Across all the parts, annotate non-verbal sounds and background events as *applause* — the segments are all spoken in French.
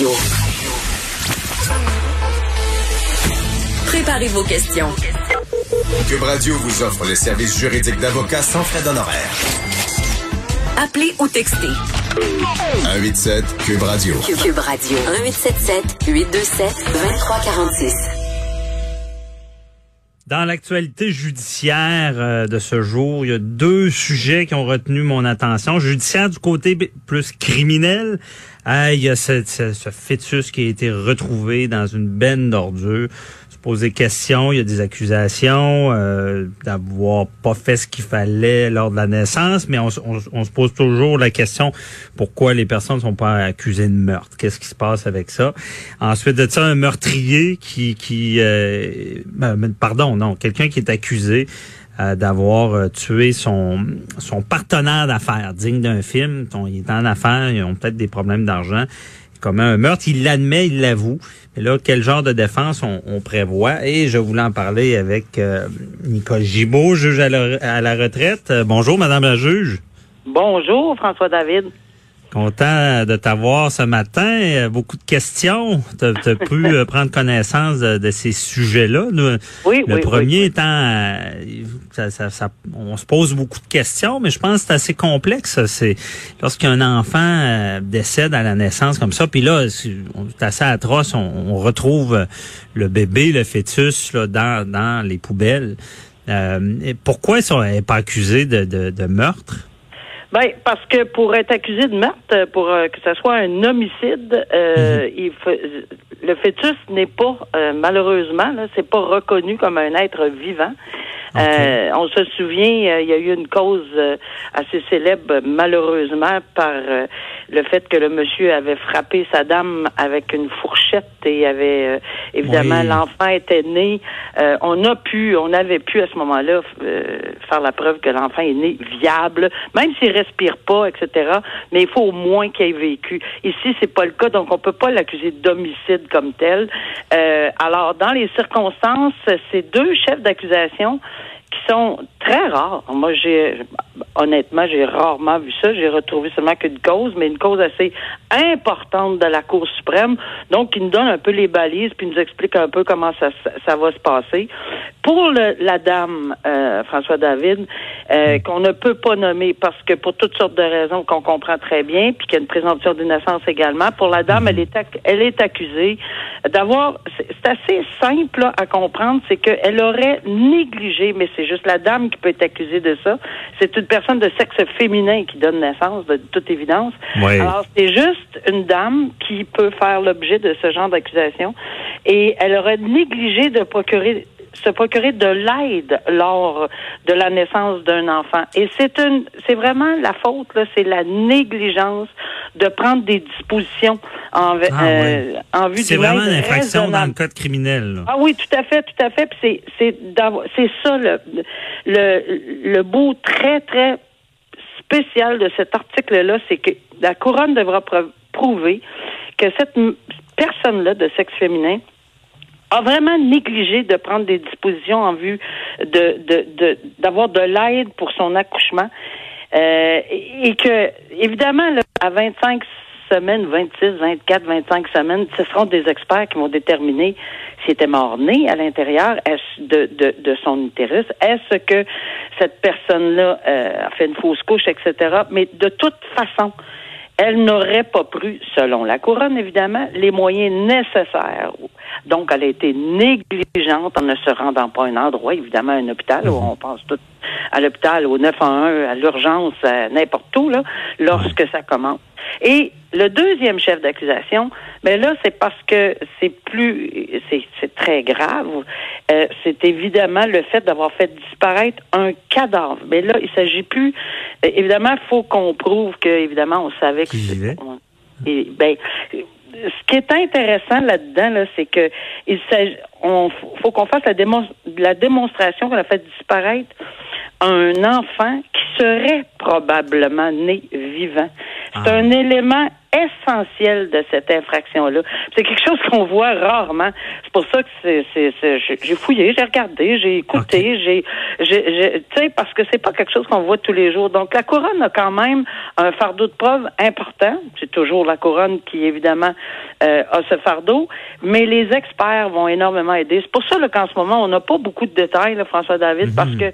Radio. Préparez vos questions. Cube Radio vous offre les services juridiques d'avocats sans frais d'honoraires. Appelez ou textez. 187 Cube Radio. Cube Radio. 1877 827 2346. Dans l'actualité judiciaire euh, de ce jour, il y a deux sujets qui ont retenu mon attention. Judiciaire du côté plus criminel, il y a ce, ce- ce fœtus qui a été retrouvé dans une benne d'ordures. Se poser question, il y a des accusations euh, d'avoir pas fait ce qu'il fallait lors de la naissance, mais on, on on se pose toujours la question pourquoi les personnes ne sont pas accusées de meurtre? Qu'est-ce qui se passe avec ça? Ensuite de ça, un meurtrier qui, qui euh, ben, ben, pardon, non, quelqu'un qui est accusé euh, d'avoir euh, tué son, son partenaire d'affaires, digne d'un film. Il est en affaires, ils ont peut-être des problèmes d'argent. Il commet un meurtre, il l'admet, il l'avoue. Mais là, quel genre de défense on, prévoit? Et je voulais en parler avec euh, Nicole Gibault, juge à la, à la retraite. Euh, bonjour, Madame la juge. Bonjour, François David. Content de t'avoir ce matin. Euh, Beaucoup de questions. Tu as, pu *laughs* euh, prendre connaissance de, de ces sujets-là. Oui, le oui, premier oui, étant, euh, ça, ça- ça- on se pose beaucoup de questions, mais je pense que c'est assez complexe. C'est lorsqu'un enfant euh, décède à la naissance comme ça, puis là, c'est assez atroce. On, on retrouve euh, le bébé, le fœtus là, dans, dans les poubelles. Euh, et pourquoi ils sont pas accusés de, de, de meurtre? Ben, parce que pour être accusé de meurtre, pour euh, que ce soit un homicide, euh, il faut- le fœtus n'est pas, euh, malheureusement, là, c'est pas reconnu comme un être vivant. Euh, on se souvient, euh, il y a eu une cause euh, assez célèbre, malheureusement, par euh, le fait que le monsieur avait frappé sa dame avec une fourchette et avait euh, évidemment Oui. l'enfant était né. Euh, on a pu, on avait pu à ce moment-là euh, faire la preuve que l'enfant est né viable, même s'il respire pas, etc. Mais il faut au moins qu'il ait vécu. Ici, c'est pas le cas, donc on peut pas l'accuser d'homicide comme tel. Euh, alors, dans les circonstances, ces deux chefs d'accusation qui sont très rares. Moi, j'ai honnêtement, j'ai rarement vu ça. J'ai retrouvé seulement qu'une cause, mais une cause assez importante de la Cour suprême, donc qui nous donne un peu les balises, puis nous explique un peu comment ça, ça va se passer. Pour le- la dame, euh, François David, euh, qu'on ne peut pas nommer parce que pour toutes sortes de raisons qu'on comprend très bien, puis qu'il y a une présomption d'innocence également, pour la dame, elle est, ac- elle est accusée d'avoir, c'est c'est assez simple là, à comprendre, c'est qu'elle aurait négligé, mais c'est juste la dame qui peut être accusée de ça. C'est une personne de sexe féminin qui donne naissance, de toute évidence. Oui. Alors, c'est juste une dame qui peut faire l'objet de ce genre d'accusation. Et elle aurait négligé de procurer se procurer de l'aide lors de la naissance d'un enfant. Et c'est une, c'est vraiment la faute, là, c'est la négligence de prendre des dispositions en, Ah, euh, en vue C'est vraiment une infraction dans le code criminel. là. Ah oui, tout à fait, tout à fait. Puis c'est c'est ça le, le le beau très très spécial de cet article-là, c'est que la couronne devra prou- prouver que cette m- personne-là de sexe féminin a vraiment négligé de prendre des dispositions en vue de de de- d'avoir de, l'aide pour son accouchement Euh, et, que évidemment là, à 25 semaines, 26, 24, 25 semaines, ce seront des experts qui vont déterminer s'il était mort-né à l'intérieur de, de, de son utérus. Est-ce que cette personne-là euh, a fait une fausse couche, etc. Mais de toute façon, elle n'aurait pas pris, selon la couronne évidemment, les moyens nécessaires. Donc, elle a été négligente en ne se rendant pas à un endroit, évidemment, un hôpital, où on pense tout à l'hôpital, au 911, à l'urgence, à n'importe où, là, lorsque ça commence. Le deuxième chef d'accusation, ben là, c'est parce que c'est plus, c'est, très grave. Euh, c'est évidemment le fait d'avoir fait disparaître un cadavre. Mais là, il s'agit plus. euh, évidemment, il faut qu'on prouve que, évidemment, on savait que. Et, ben, ce qui est intéressant là-dedans, là, c'est que il on faut qu'on fasse la, démon- la démonstration qu'on a fait disparaître un enfant qui serait probablement né vivant. C'est un élément essentiel de cette infraction-là. C'est quelque chose qu'on voit rarement. C'est pour ça que c'est, j'ai fouillé, j'ai regardé, j'ai écouté, j'ai, j'ai, tu sais, parce que c'est pas quelque chose qu'on voit tous les jours. Donc la couronne a quand même un fardeau de preuve important. C'est toujours la couronne qui évidemment euh, a ce fardeau, mais les experts vont énormément aider. C'est pour ça qu'en ce moment on n'a pas beaucoup de détails, là, François David, parce mhm. que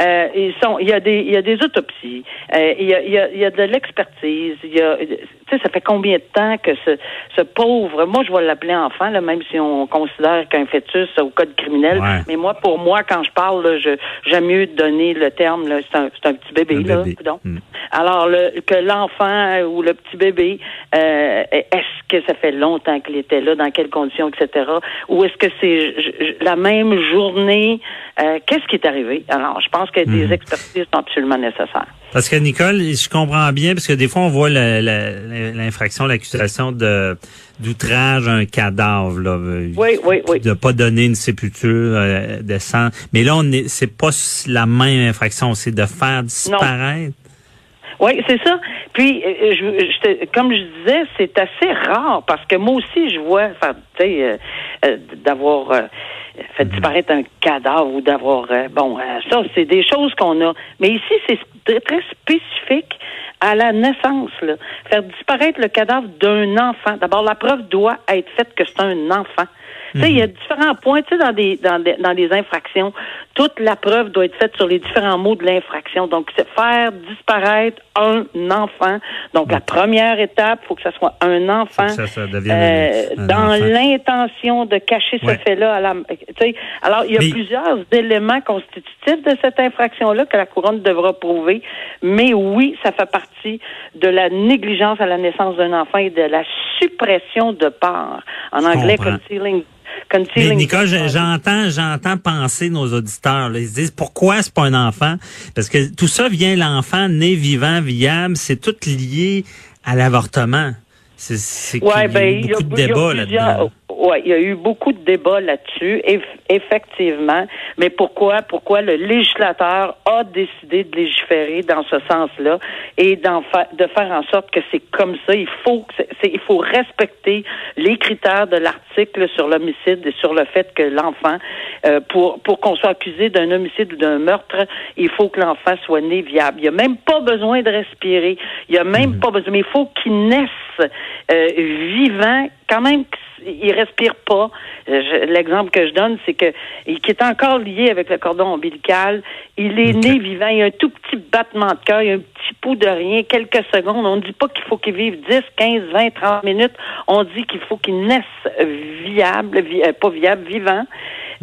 euh, ils sont, il y a des, il y a des autopsies, euh, il, y a, il, y a, il y a de l'expertise. Il y a, tu sais, ça fait combien de temps que ce, ce pauvre, moi je vais l'appeler enfant, là, même si on considère qu'un fœtus au code criminel. Mais moi, pour moi, quand je parle, je j'aime mieux donner le terme. Là, c'est un, c'est un petit bébé, là. Hmm. Alors le, que l'enfant ou le petit bébé, euh, est-ce que ça fait longtemps qu'il était là, dans quelles conditions, etc. Ou est-ce que c'est la même journée? Euh, Qu'est-ce qui est arrivé? Alors, je pense pense que des mhm. expertises sont absolument nécessaires. Parce que Nicole, je comprends bien, parce que des fois on voit l'infraction, l'accusation de d'outrage à un cadavre, là, oui, oui, oui. de pas donner une sépulture euh, de sang. Mais là, on est, c'est pas la même infraction, c'est de faire disparaître. Oui, c'est ça. Puis, euh, je, comme je disais, c'est assez rare parce que moi aussi, je vois, enfin, tu sais, euh, d'avoir fait disparaître un cadavre ou d'avoir euh, bon euh, ça c'est des choses qu'on a. Mais ici c'est très, spécifique à la naissance là. faire disparaître le cadavre d'un enfant. D'abord la preuve doit être faite que c'est un enfant tu sais, il y a mhm. différents points, tu sais, dans des, dans des, dans des infractions, toute la preuve doit être faite sur les différents mots de l'infraction. Donc, c'est faire disparaître un enfant. Donc, la première étape, il faut que ça soit un enfant. Ça, ça euh, dans l'intention de cacher ce fait-là à la, alors, il y a plusieurs éléments constitutifs de cette infraction-là que la couronne devra prouver. Mais oui, ça fait partie de la négligence à la naissance d'un enfant et de la suppression de part. En anglais, concealing mais Nicole, j'entends, j'entends penser nos auditeurs. Ils se disent pourquoi c'est pas un enfant? Parce que tout ça vient l'enfant né vivant, viable, c'est tout lié à l'avortement. C'est ouais, ben, y a beaucoup de débats là-dedans. Oui, il y a eu beaucoup de débats là-dessus, effectivement. Mais pourquoi, pourquoi le législateur a décidé de légiférer dans ce sens-là et de faire en sorte que c'est comme ça? Il faut, il faut respecter les critères de l'article sur l'homicide et sur le fait que l'enfant, euh, pour, pour qu'on soit accusé d'un homicide ou d'un meurtre, il faut que l'enfant soit né viable. Il n'y a même pas besoin de respirer. Il n'y a même mmh. pas besoin, mais il faut qu'il naisse euh, vivant, quand même il respire pas. L'exemple que je donne, c'est que qui est encore lié avec le cordon ombilical. Il est né vivant. Il y a un tout petit battement de cœur, il y a un petit pouls de rien, quelques secondes. On ne dit pas qu'il faut qu'il vive 10, 15, 20, 30 minutes. On dit qu'il faut qu'il naisse viable, euh, pas viable, vivant.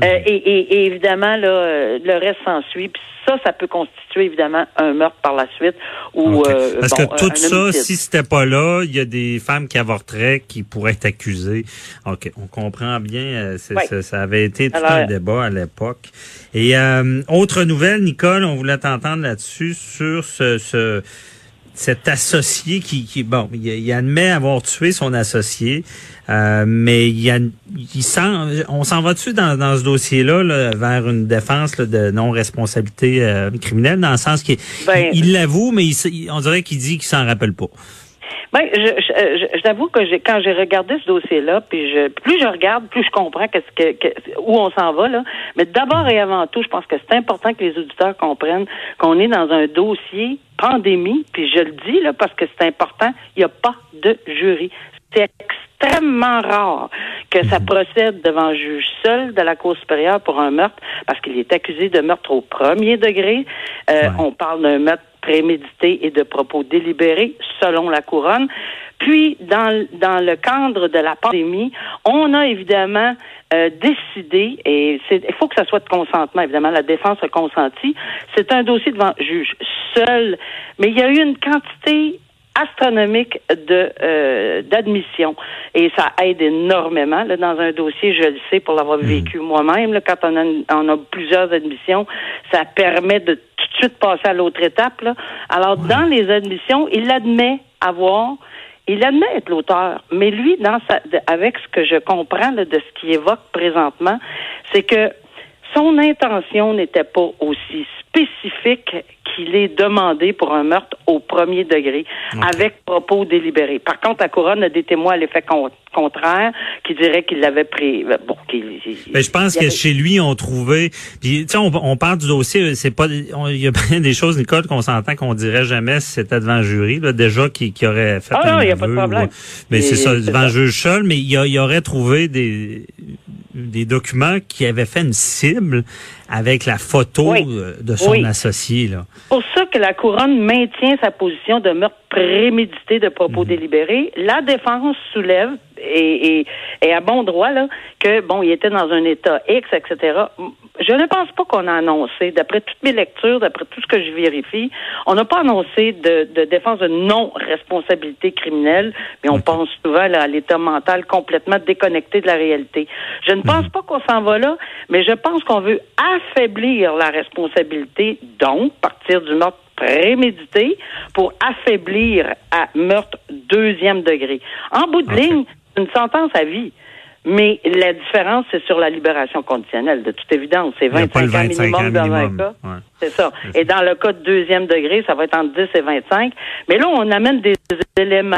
Euh, et, et, évidemment, là, euh, le reste s'ensuit. Puis ça, ça peut constituer évidemment un meurtre par la suite. Ou, euh, Parce que tout ça, si c'était pas là, il y a des femmes qui avorteraient qui pourraient être accusées. OK, on comprend bien. Ça, ça, avait été tout un débat à l'époque. Et autre nouvelle, Nicole, on voulait t'entendre là-dessus sur ce, ce cet associé qui, qui bon, il, admet avoir tué son associé, euh, mais il, a, il sent, on s'en va dessus dans, dans ce dossier-là là, vers une défense de non-responsabilité euh, criminelle, dans le sens qu'il ben, il l'avoue, mais on dirait qu'il dit qu'il s'en rappelle pas. Ben, je, j'avoue que j'ai, quand j'ai regardé ce dossier-là, puis je, plus je regarde, plus je comprends qu'est-ce que, où on s'en va là. Mais d'abord et avant tout, je pense que c'est important que les auditeurs comprennent qu'on est dans un dossier pandémie, puis je le dis là parce que c'est important. Il n'y a pas de jury. C'est extrêmement rare que ça mhm. procède devant un juge seul de la Cour supérieure pour un meurtre, parce qu'il est accusé de meurtre au premier degré. Euh, on parle d'un meurtre prémédité et de propos délibérés, selon la couronne. Puis, dans, dans le cadre de la pandémie, on a évidemment euh, décidé, et il faut que ça soit de consentement, évidemment, la défense a consenti, c'est un dossier devant juge seul, mais il y a eu une quantité astronomique de euh, d'admission et ça aide énormément là, dans un dossier je le sais pour l'avoir hmm. vécu moi-même quand on a, on a plusieurs admissions ça permet de tout de suite passer à l'autre étape là. alors dans les admissions il admet avoir il admet être l'auteur, mais lui, dans sa, avec ce que je comprends de ce qu'il évoque présentement, c'est que son intention n'était pas aussi spécifique qu'il est demandé pour un meurtre au premier degré, avec propos délibérés. Par contre, la couronne a des témoins à l'effet contraire qui diraient qu'il l'avait pris. Bon, ben, je pense que chez lui, on trouvait. Puis, tu sais, on, parle du dossier. C'est pas. Il y a bien des choses, Nicole, qu'on s'entend qu'on dirait jamais si c'était devant le jury. Là, déjà qui, qui aurait fait. Ah non, il n'y a pas de problème. mais c'est ça, devant le juge seul. Mais il y, y aurait trouvé des des documents qui avaient fait une cible avec la photo euh, de son associé. Là. Pour ça que la couronne maintient sa position de meurtre prémédité de propos mhm. délibérés. La défense soulève et, et, à bon droit là que bon, il était dans un état X, etc. Je ne pense pas qu'on a annoncé, d'après toutes mes lectures, d'après tout ce que je vérifie, on n'a pas annoncé de, de défense de non-responsabilité criminelle, mais on pense souvent à l'état mental complètement déconnecté de la réalité. Je ne pense mhm. pas qu'on s'en va là, mais je pense qu'on veut affaiblir la responsabilité, donc partir du meurtre prémédité pour affaiblir à meurtre deuxième degré. En bout de ligne, une sentence à vie. Mais la différence, c'est sur la libération conditionnelle, de toute évidence. C'est 25, ans minimum dans un cas. C'est ça. Et dans le cas de deuxième degré, ça va être entre 10 et 25. Mais là, on amène des éléments.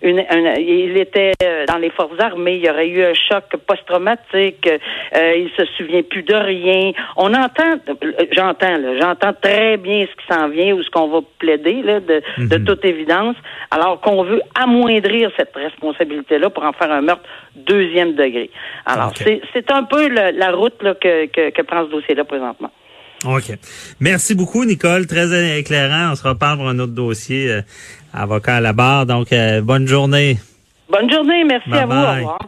Une, il était euh, dans les forces armées, il y aurait eu un choc post-traumatique, euh, il se souvient plus de rien. On entend, j'entends, j'entends très bien ce qui s'en vient ou ce qu'on va plaider, là, de, de mhm. toute évidence, alors qu'on veut amoindrir cette responsabilité-là pour en faire un meurtre deuxième degré. Alors, c'est un peu la route là, que, que, que prend ce dossier-là présentement. OK. Merci beaucoup, Nicole. Très éclairant. On se reparle pour un autre dossier. Euh, avocat à la barre. Donc, euh, bonne journée. Bonne journée. Merci à vous. Au revoir.